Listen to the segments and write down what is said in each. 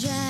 giant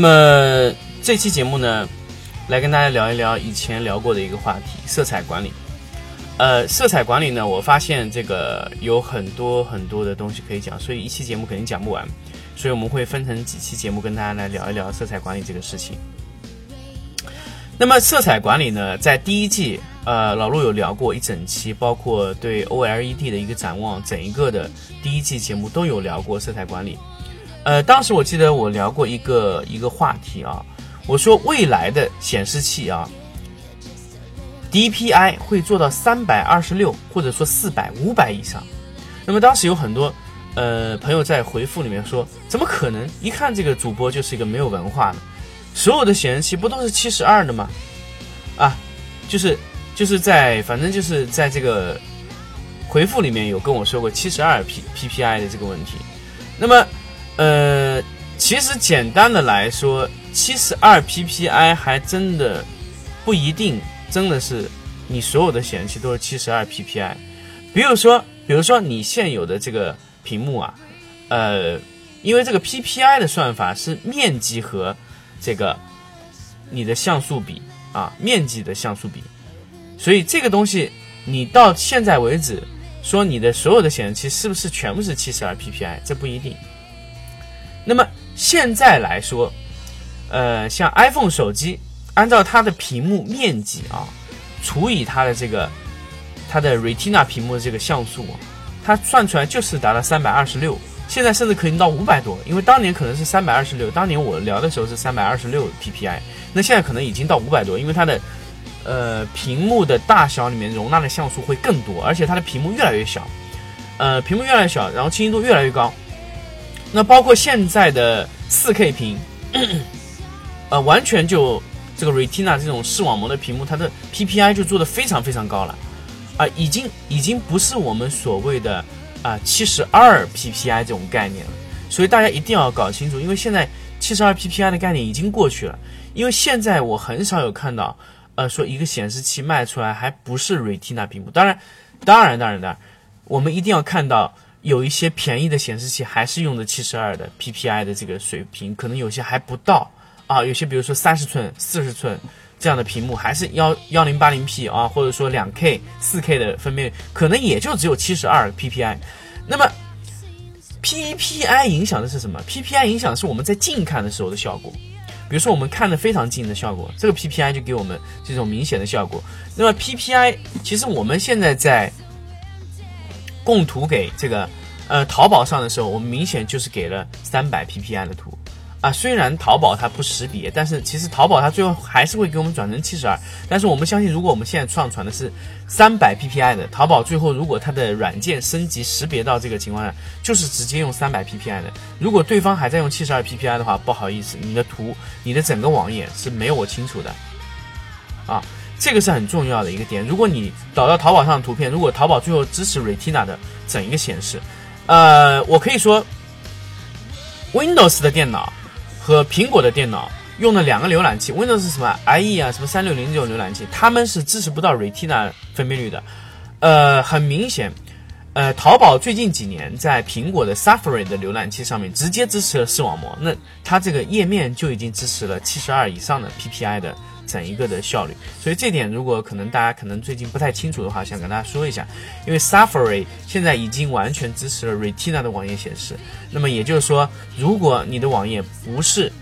那么这期节目呢，来跟大家聊一聊以前聊过的一个话题——色彩管理。呃，色彩管理呢，我发现这个有很多很多的东西可以讲，所以一期节目肯定讲不完，所以我们会分成几期节目跟大家来聊一聊色彩管理这个事情。那么色彩管理呢，在第一季，呃，老陆有聊过一整期，包括对 OLED 的一个展望，整一个的第一季节目都有聊过色彩管理。呃，当时我记得我聊过一个一个话题啊，我说未来的显示器啊，DPI 会做到三百二十六，或者说四百、五百以上。那么当时有很多呃朋友在回复里面说，怎么可能？一看这个主播就是一个没有文化的，所有的显示器不都是七十二的吗？啊，就是就是在反正就是在这个回复里面有跟我说过七十二 P PPI 的这个问题，那么。呃，其实简单的来说，七十二 PPI 还真的不一定，真的是你所有的显示器都是七十二 PPI。比如说，比如说你现有的这个屏幕啊，呃，因为这个 PPI 的算法是面积和这个你的像素比啊，面积的像素比，所以这个东西你到现在为止说你的所有的显示器是不是全部是七十二 PPI，这不一定。那么现在来说，呃，像 iPhone 手机，按照它的屏幕面积啊，除以它的这个它的 Retina 屏幕的这个像素，它算出来就是达到三百二十六。现在甚至可以到五百多，因为当年可能是三百二十六，当年我聊的时候是三百二十六 PPI，那现在可能已经到五百多，因为它的呃屏幕的大小里面容纳的像素会更多，而且它的屏幕越来越小，呃，屏幕越来越小，然后清晰度越来越高。那包括现在的四 K 屏，呃，完全就这个 Retina 这种视网膜的屏幕，它的 PPI 就做的非常非常高了，啊，已经已经不是我们所谓的啊七十二 PPI 这种概念了。所以大家一定要搞清楚，因为现在七十二 PPI 的概念已经过去了。因为现在我很少有看到，呃，说一个显示器卖出来还不是 Retina 屏幕。当然，当然，当然，当然，我们一定要看到。有一些便宜的显示器还是用的七十二的 PPI 的这个水平，可能有些还不到啊。有些比如说三十寸、四十寸这样的屏幕，还是幺幺零八零 P 啊，或者说两 K、四 K 的分辨率，可能也就只有七十二 PPI。那么 PPI 影响的是什么？PPI 影响的是我们在近看的时候的效果。比如说我们看的非常近的效果，这个 PPI 就给我们这种明显的效果。那么 PPI 其实我们现在在。供图给这个，呃，淘宝上的时候，我们明显就是给了三百 PPI 的图，啊，虽然淘宝它不识别，但是其实淘宝它最后还是会给我们转成七十二。但是我们相信，如果我们现在上传的是三百 PPI 的，淘宝最后如果它的软件升级识别到这个情况下，就是直接用三百 PPI 的。如果对方还在用七十二 PPI 的话，不好意思，你的图，你的整个网页是没有我清楚的，这个是很重要的一个点。如果你导到淘宝上的图片，如果淘宝最后支持 Retina 的整一个显示，呃，我可以说，Windows 的电脑和苹果的电脑用的两个浏览器，Windows 什么 IE 啊，什么三六零这种浏览器，他们是支持不到 Retina 分辨率的。呃，很明显，呃，淘宝最近几年在苹果的 Safari 的浏览器上面直接支持了视网膜，那它这个页面就已经支持了七十二以上的 PPI 的。整一个的效率。所以这点如果可能大家可能最近不太清楚的话，想跟大家说一下，因为 Safari 现在已经完全支持了 Retina 的网页显示。那么也就是说，如果你的网页不是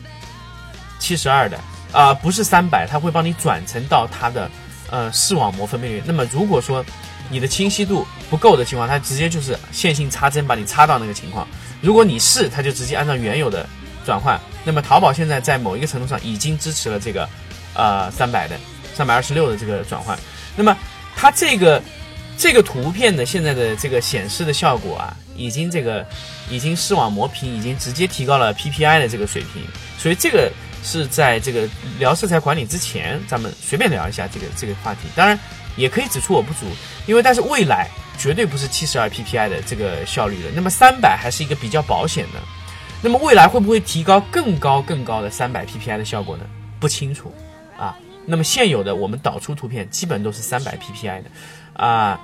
七十二的啊，不是三百，它会帮你转成到它的呃视网膜分辨率。那么如果说你的清晰度不够的情况，它直接就是线性插针把你插到那个情况。如果你是，它就直接按照原有的转换。那么淘宝现在在某一个程度上已经支持了这个，呃，三百的、三百二十六的这个转换。那么它这个这个图片的现在的这个显示的效果啊，已经这个已经视网膜屏已经直接提高了 PPI 的这个水平。所以这个是在这个聊色彩管理之前，咱们随便聊一下这个这个话题。当然。也可以指出我不足，因为但是未来绝对不是七十二 PPI 的这个效率的，那么三百还是一个比较保险的，那么未来会不会提高更高更高的三百 PPI 的效果呢？不清楚。那么现有的我们导出图片基本都是三百 PPI 的啊。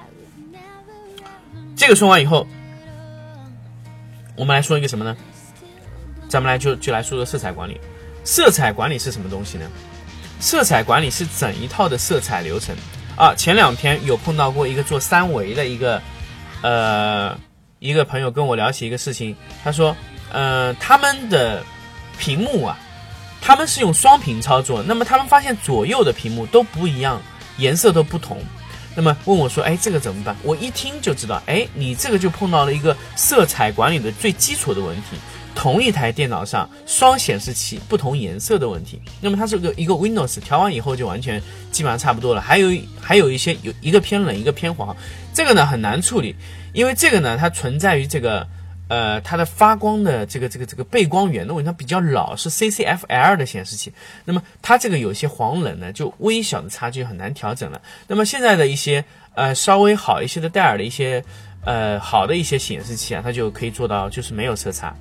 这个说完以后，我们来说一个什么呢？咱们来就就来说说色彩管理。色彩管理是什么东西呢？色彩管理是整一套的色彩流程。啊，前两天有碰到过一个做三维的一个，呃，一个朋友跟我聊起一个事情，他说，呃，他们的屏幕啊，他们是用双屏操作，那么他们发现左右的屏幕都不一样，颜色都不同，那么问我说，哎，这个怎么办？我一听就知道，哎，你这个就碰到了一个色彩管理的最基础的问题。同一台电脑上双显示器不同颜色的问题，那么它是个一个 Windows 调完以后就完全基本上差不多了。还有还有一些有一个偏冷一个偏黄，这个呢很难处理，因为这个呢它存在于这个呃它的发光的这个这个这个背光源的问题，它比较老是 CCFL 的显示器，那么它这个有些黄冷呢就微小的差距很难调整了。那么现在的一些呃稍微好一些的戴尔的一些呃好的一些显示器啊，它就可以做到就是没有色差。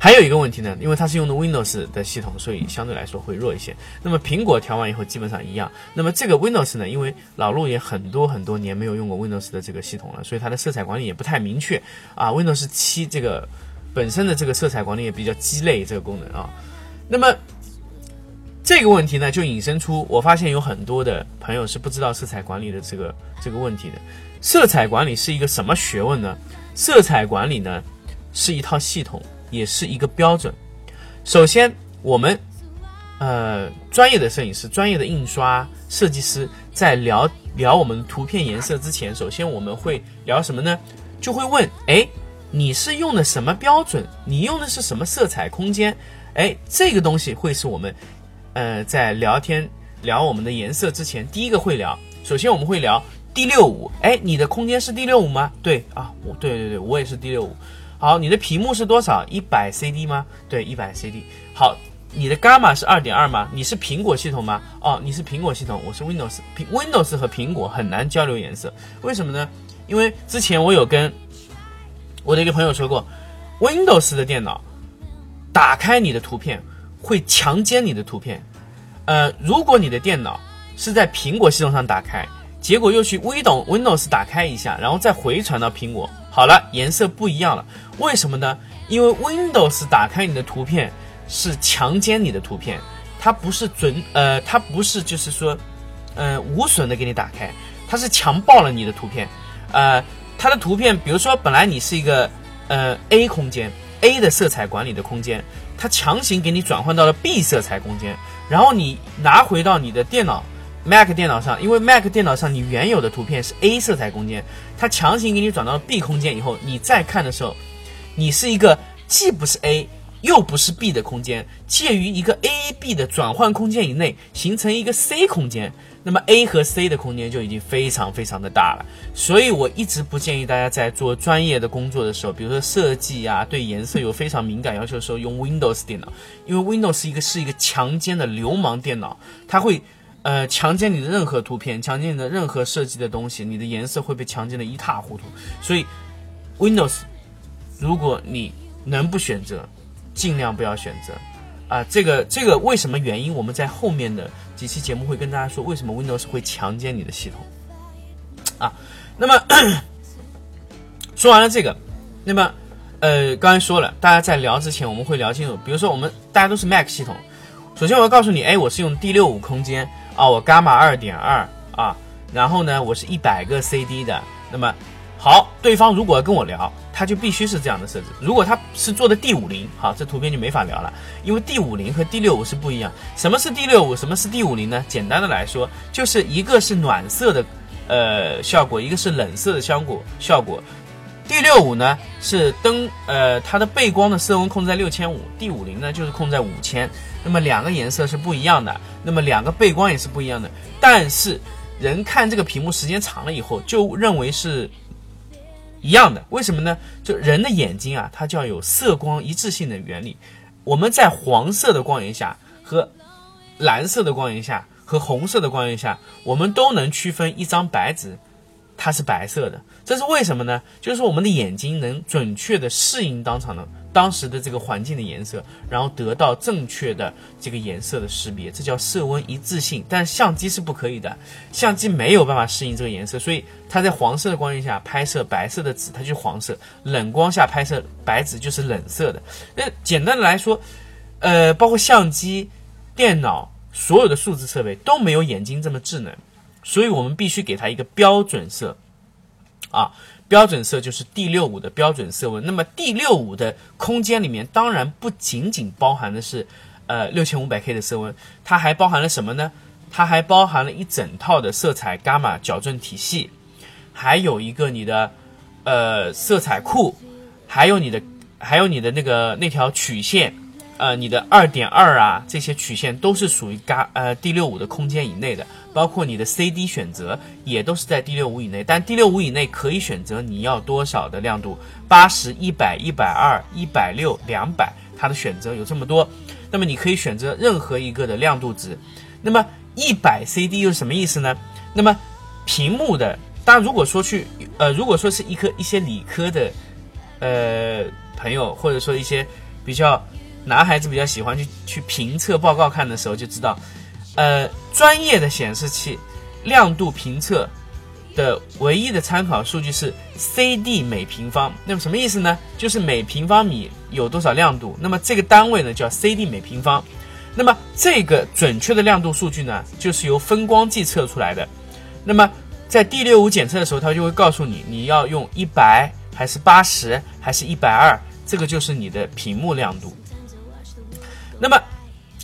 还有一个问题呢，因为它是用的 Windows 的系统，所以相对来说会弱一些。那么苹果调完以后基本上一样。那么这个 Windows 呢，因为老陆也很多很多年没有用过 Windows 的这个系统了，所以它的色彩管理也不太明确啊。Windows 七这个本身的这个色彩管理也比较鸡肋这个功能啊。那么这个问题呢，就引申出我发现有很多的朋友是不知道色彩管理的这个这个问题的。色彩管理是一个什么学问呢？色彩管理呢是一套系统。也是一个标准。首先，我们呃专业的摄影师、专业的印刷设计师在聊聊我们图片颜色之前，首先我们会聊什么呢？就会问：哎，你是用的什么标准？你用的是什么色彩空间？哎，这个东西会是我们呃在聊天聊我们的颜色之前第一个会聊。首先我们会聊 D 六五。哎，你的空间是 D 六五吗？对啊，我对对对，我也是 D 六五。好，你的屏幕是多少？一百 CD 吗？对，一百 CD。好，你的伽马是二点二吗？你是苹果系统吗？哦，你是苹果系统，我是 Windows。Windows 和苹果很难交流颜色，为什么呢？因为之前我有跟我的一个朋友说过，Windows 的电脑打开你的图片会强奸你的图片。呃，如果你的电脑是在苹果系统上打开，结果又去微懂 Windows 打开一下，然后再回传到苹果。好了，颜色不一样了，为什么呢？因为 Windows 打开你的图片是强奸你的图片，它不是准呃，它不是就是说，呃，无损的给你打开，它是强暴了你的图片，呃，它的图片，比如说本来你是一个呃 A 空间，A 的色彩管理的空间，它强行给你转换到了 B 色彩空间，然后你拿回到你的电脑。Mac 电脑上，因为 Mac 电脑上你原有的图片是 A 色彩空间，它强行给你转到 B 空间以后，你再看的时候，你是一个既不是 A 又不是 B 的空间，介于一个 A、B 的转换空间以内，形成一个 C 空间。那么 A 和 C 的空间就已经非常非常的大了。所以我一直不建议大家在做专业的工作的时候，比如说设计啊，对颜色有非常敏感要求的时候用 Windows 电脑，因为 Windows 是一个是一个强奸的流氓电脑，它会。呃，强奸你的任何图片，强奸你的任何设计的东西，你的颜色会被强奸的一塌糊涂。所以，Windows，如果你能不选择，尽量不要选择。啊，这个这个为什么原因？我们在后面的几期节目会跟大家说，为什么 Windows 会强奸你的系统。啊，那么 说完了这个，那么呃，刚才说了，大家在聊之前，我们会聊清楚，比如说我们大家都是 Mac 系统。首先我要告诉你，哎，我是用 D 六五空间啊，我伽马二点二啊，然后呢，我是一百个 CD 的。那么好，对方如果要跟我聊，他就必须是这样的设置。如果他是做的 D 五零，好，这图片就没法聊了，因为 D 五零和 D 六五是不一样。什么是 D 六五？什么是 D 五零呢？简单的来说，就是一个是暖色的呃效果，一个是冷色的效果效果。D 六五呢是灯，呃，它的背光的色温控制在六千五，D 五零呢就是控制在五千，那么两个颜色是不一样的，那么两个背光也是不一样的，但是人看这个屏幕时间长了以后，就认为是一样的，为什么呢？就人的眼睛啊，它叫有色光一致性的原理，我们在黄色的光源下和蓝色的光源下和红色的光源下，我们都能区分一张白纸。它是白色的，这是为什么呢？就是我们的眼睛能准确的适应当场的当时的这个环境的颜色，然后得到正确的这个颜色的识别，这叫色温一致性。但相机是不可以的，相机没有办法适应这个颜色，所以它在黄色的光源下拍摄白色的纸，它就是黄色；冷光下拍摄白纸就是冷色的。那简单的来说，呃，包括相机、电脑，所有的数字设备都没有眼睛这么智能。所以我们必须给它一个标准色，啊，标准色就是 D 六五的标准色温。那么 D 六五的空间里面，当然不仅仅包含的是，呃，六千五百 K 的色温，它还包含了什么呢？它还包含了一整套的色彩伽马矫正体系，还有一个你的，呃，色彩库，还有你的，还有你的那个那条曲线。呃，你的二点二啊，这些曲线都是属于伽呃 D 六五的空间以内的，包括你的 CD 选择也都是在 D 六五以内。但 D 六五以内可以选择你要多少的亮度，八十一百一百二一百六两百，它的选择有这么多。那么你可以选择任何一个的亮度值。那么一百 CD 又是什么意思呢？那么屏幕的，当然如果说去呃，如果说是一科一些理科的呃朋友，或者说一些比较。男孩子比较喜欢去去评测报告看的时候就知道，呃，专业的显示器亮度评测的唯一的参考数据是 CD 每平方。那么什么意思呢？就是每平方米有多少亮度。那么这个单位呢叫 CD 每平方。那么这个准确的亮度数据呢，就是由分光计测出来的。那么在 D 六五检测的时候，它就会告诉你你要用一百还是八十还是一百二，这个就是你的屏幕亮度。那么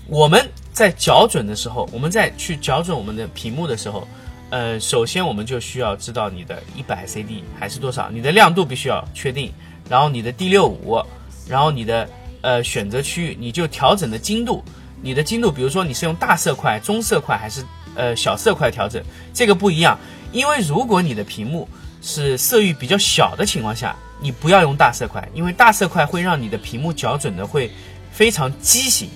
我们在校准的时候，我们在去校准我们的屏幕的时候，呃，首先我们就需要知道你的一百 CD 还是多少，你的亮度必须要确定，然后你的 D 六五，然后你的呃选择区域，你就调整的精度，你的精度，比如说你是用大色块、中色块还是呃小色块调整，这个不一样，因为如果你的屏幕是色域比较小的情况下，你不要用大色块，因为大色块会让你的屏幕校准的会。非常畸形，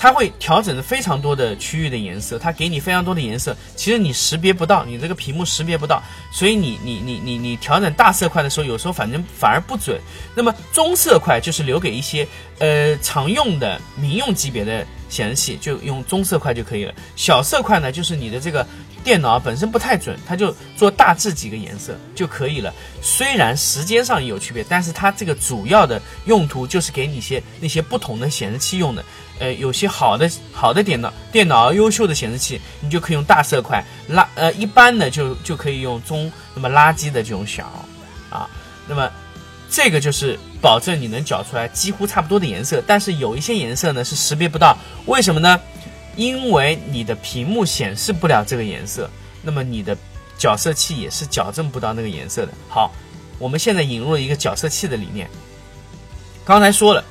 它会调整非常多的区域的颜色，它给你非常多的颜色，其实你识别不到，你这个屏幕识别不到，所以你你你你你调整大色块的时候，有时候反正反而不准。那么中色块就是留给一些呃常用的民用级别的显示器，就用中色块就可以了。小色块呢，就是你的这个。电脑本身不太准，它就做大致几个颜色就可以了。虽然时间上也有区别，但是它这个主要的用途就是给你些那些不同的显示器用的。呃，有些好的好的电脑，电脑优秀的显示器，你就可以用大色块；垃呃一般的就就可以用中那么垃圾的这种小啊。那么这个就是保证你能搅出来几乎差不多的颜色。但是有一些颜色呢是识别不到，为什么呢？因为你的屏幕显示不了这个颜色，那么你的角色器也是矫正不到那个颜色的。好，我们现在引入了一个角色器的理念。刚才说了，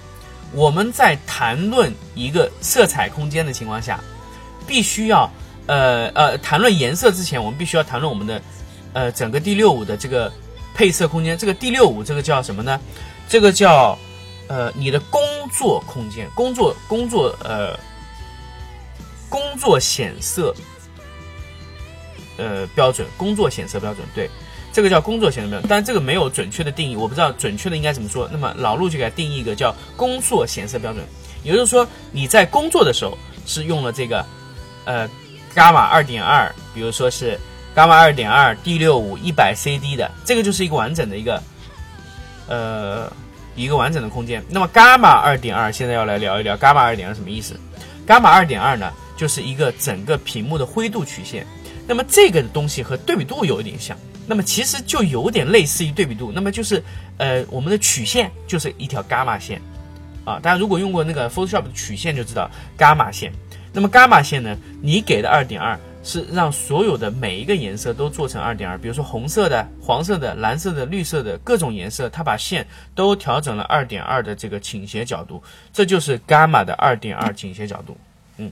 我们在谈论一个色彩空间的情况下，必须要呃呃谈论颜色之前，我们必须要谈论我们的呃整个 D 六五的这个配色空间。这个 D 六五这个叫什么呢？这个叫呃你的工作空间，工作工作呃。工作显色，呃，标准，工作显色标准，对，这个叫工作显色标准，但这个没有准确的定义，我不知道准确的应该怎么说。那么老陆就给它定义一个叫工作显色标准，也就是说你在工作的时候是用了这个，呃，伽马二点二，比如说是伽马二点二 D 六五一百 CD 的，这个就是一个完整的一个，呃，一个完整的空间。那么伽马二点二，现在要来聊一聊伽马二点二什么意思？伽马二点二呢，就是一个整个屏幕的灰度曲线。那么这个东西和对比度有一点像，那么其实就有点类似于对比度。那么就是呃，我们的曲线就是一条伽马线啊。大家如果用过那个 Photoshop 的曲线就知道伽马线。那么伽马线呢，你给的二点二。是让所有的每一个颜色都做成二点二，比如说红色的、黄色的、蓝色的、绿色的各种颜色，它把线都调整了二点二的这个倾斜角度，这就是伽马的二点二倾斜角度。嗯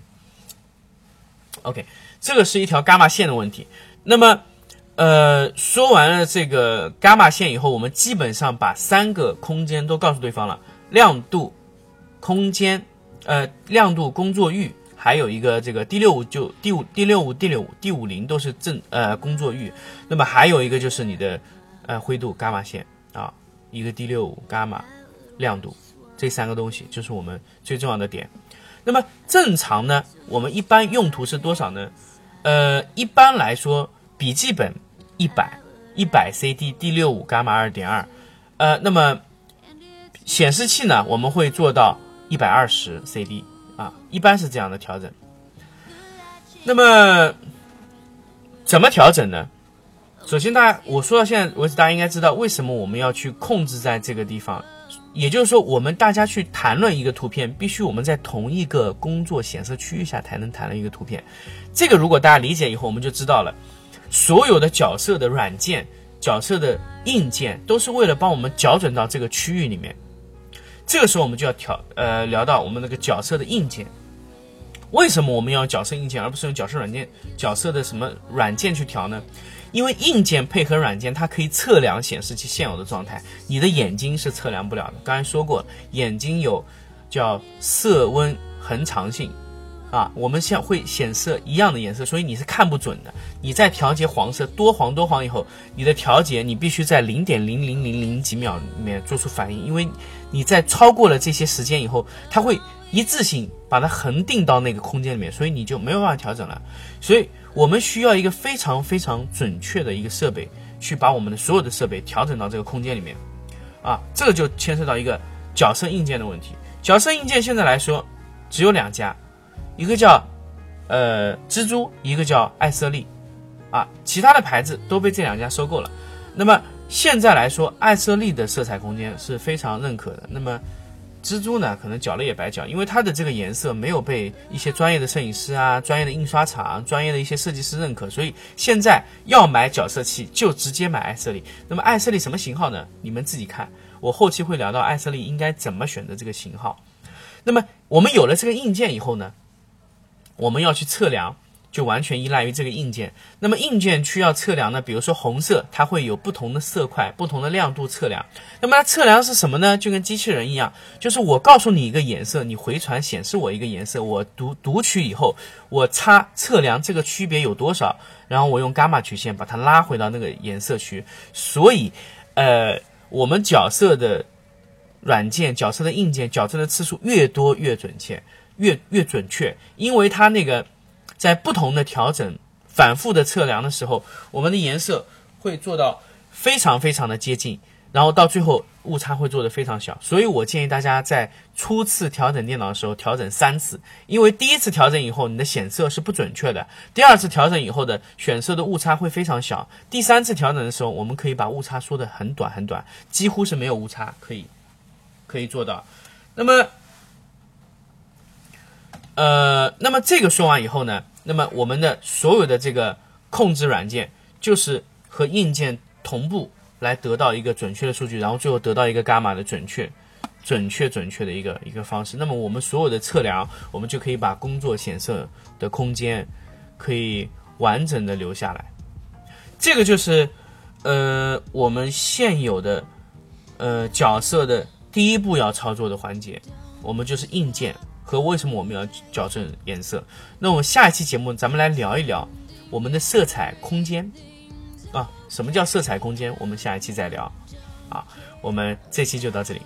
，OK，这个是一条伽马线的问题。那么，呃，说完了这个伽马线以后，我们基本上把三个空间都告诉对方了：亮度、空间、呃，亮度、工作域。还有一个这个第六五就第五第六五第六五第五零都是正呃工作域，那么还有一个就是你的呃灰度伽马线啊，一个第六五伽马亮度，这三个东西就是我们最重要的点。那么正常呢，我们一般用途是多少呢？呃，一般来说，笔记本一百一百 cd D 六五伽马二点二，呃，那么显示器呢，我们会做到一百二十 CD。啊，一般是这样的调整。那么怎么调整呢？首先，大家我说到现在为止，大家应该知道为什么我们要去控制在这个地方。也就是说，我们大家去谈论一个图片，必须我们在同一个工作显示区域下才能谈论一个图片。这个如果大家理解以后，我们就知道了，所有的角色的软件、角色的硬件，都是为了帮我们校准到这个区域里面。这个时候我们就要调呃聊到我们那个角色的硬件，为什么我们要角色硬件而不是用角色软件角色的什么软件去调呢？因为硬件配合软件，它可以测量显示器现有的状态，你的眼睛是测量不了的。刚才说过，眼睛有叫色温恒常性。啊，我们像会显示一样的颜色，所以你是看不准的。你在调节黄色多黄多黄以后，你的调节你必须在零点零零零零几秒里面做出反应，因为你在超过了这些时间以后，它会一次性把它恒定到那个空间里面，所以你就没有办法调整了。所以我们需要一个非常非常准确的一个设备，去把我们的所有的设备调整到这个空间里面。啊，这个就牵涉到一个角色硬件的问题。角色硬件现在来说只有两家。一个叫，呃，蜘蛛，一个叫艾瑟丽，啊，其他的牌子都被这两家收购了。那么现在来说，艾瑟丽的色彩空间是非常认可的。那么蜘蛛呢，可能搅了也白搅，因为它的这个颜色没有被一些专业的摄影师啊、专业的印刷厂、专业的一些设计师认可，所以现在要买角色器就直接买艾瑟丽。那么艾瑟丽什么型号呢？你们自己看，我后期会聊到艾瑟丽应该怎么选择这个型号。那么我们有了这个硬件以后呢？我们要去测量，就完全依赖于这个硬件。那么硬件需要测量呢？比如说红色，它会有不同的色块、不同的亮度测量。那么它测量是什么呢？就跟机器人一样，就是我告诉你一个颜色，你回传显示我一个颜色，我读读取以后，我差测量这个区别有多少，然后我用伽马曲线把它拉回到那个颜色区。所以，呃，我们角色的软件、角色的硬件、角色的次数越多越准确。越越准确，因为它那个在不同的调整、反复的测量的时候，我们的颜色会做到非常非常的接近，然后到最后误差会做得非常小。所以我建议大家在初次调整电脑的时候调整三次，因为第一次调整以后你的显色是不准确的，第二次调整以后的选色的误差会非常小，第三次调整的时候我们可以把误差缩得很短很短，几乎是没有误差可以可以做到。那么。呃，那么这个说完以后呢，那么我们的所有的这个控制软件就是和硬件同步来得到一个准确的数据，然后最后得到一个伽马的准确、准确、准确的一个一个方式。那么我们所有的测量，我们就可以把工作显色的空间可以完整的留下来。这个就是呃我们现有的呃角色的第一步要操作的环节，我们就是硬件。和为什么我们要矫正颜色？那我们下一期节目咱们来聊一聊我们的色彩空间啊，什么叫色彩空间？我们下一期再聊啊，我们这期就到这里。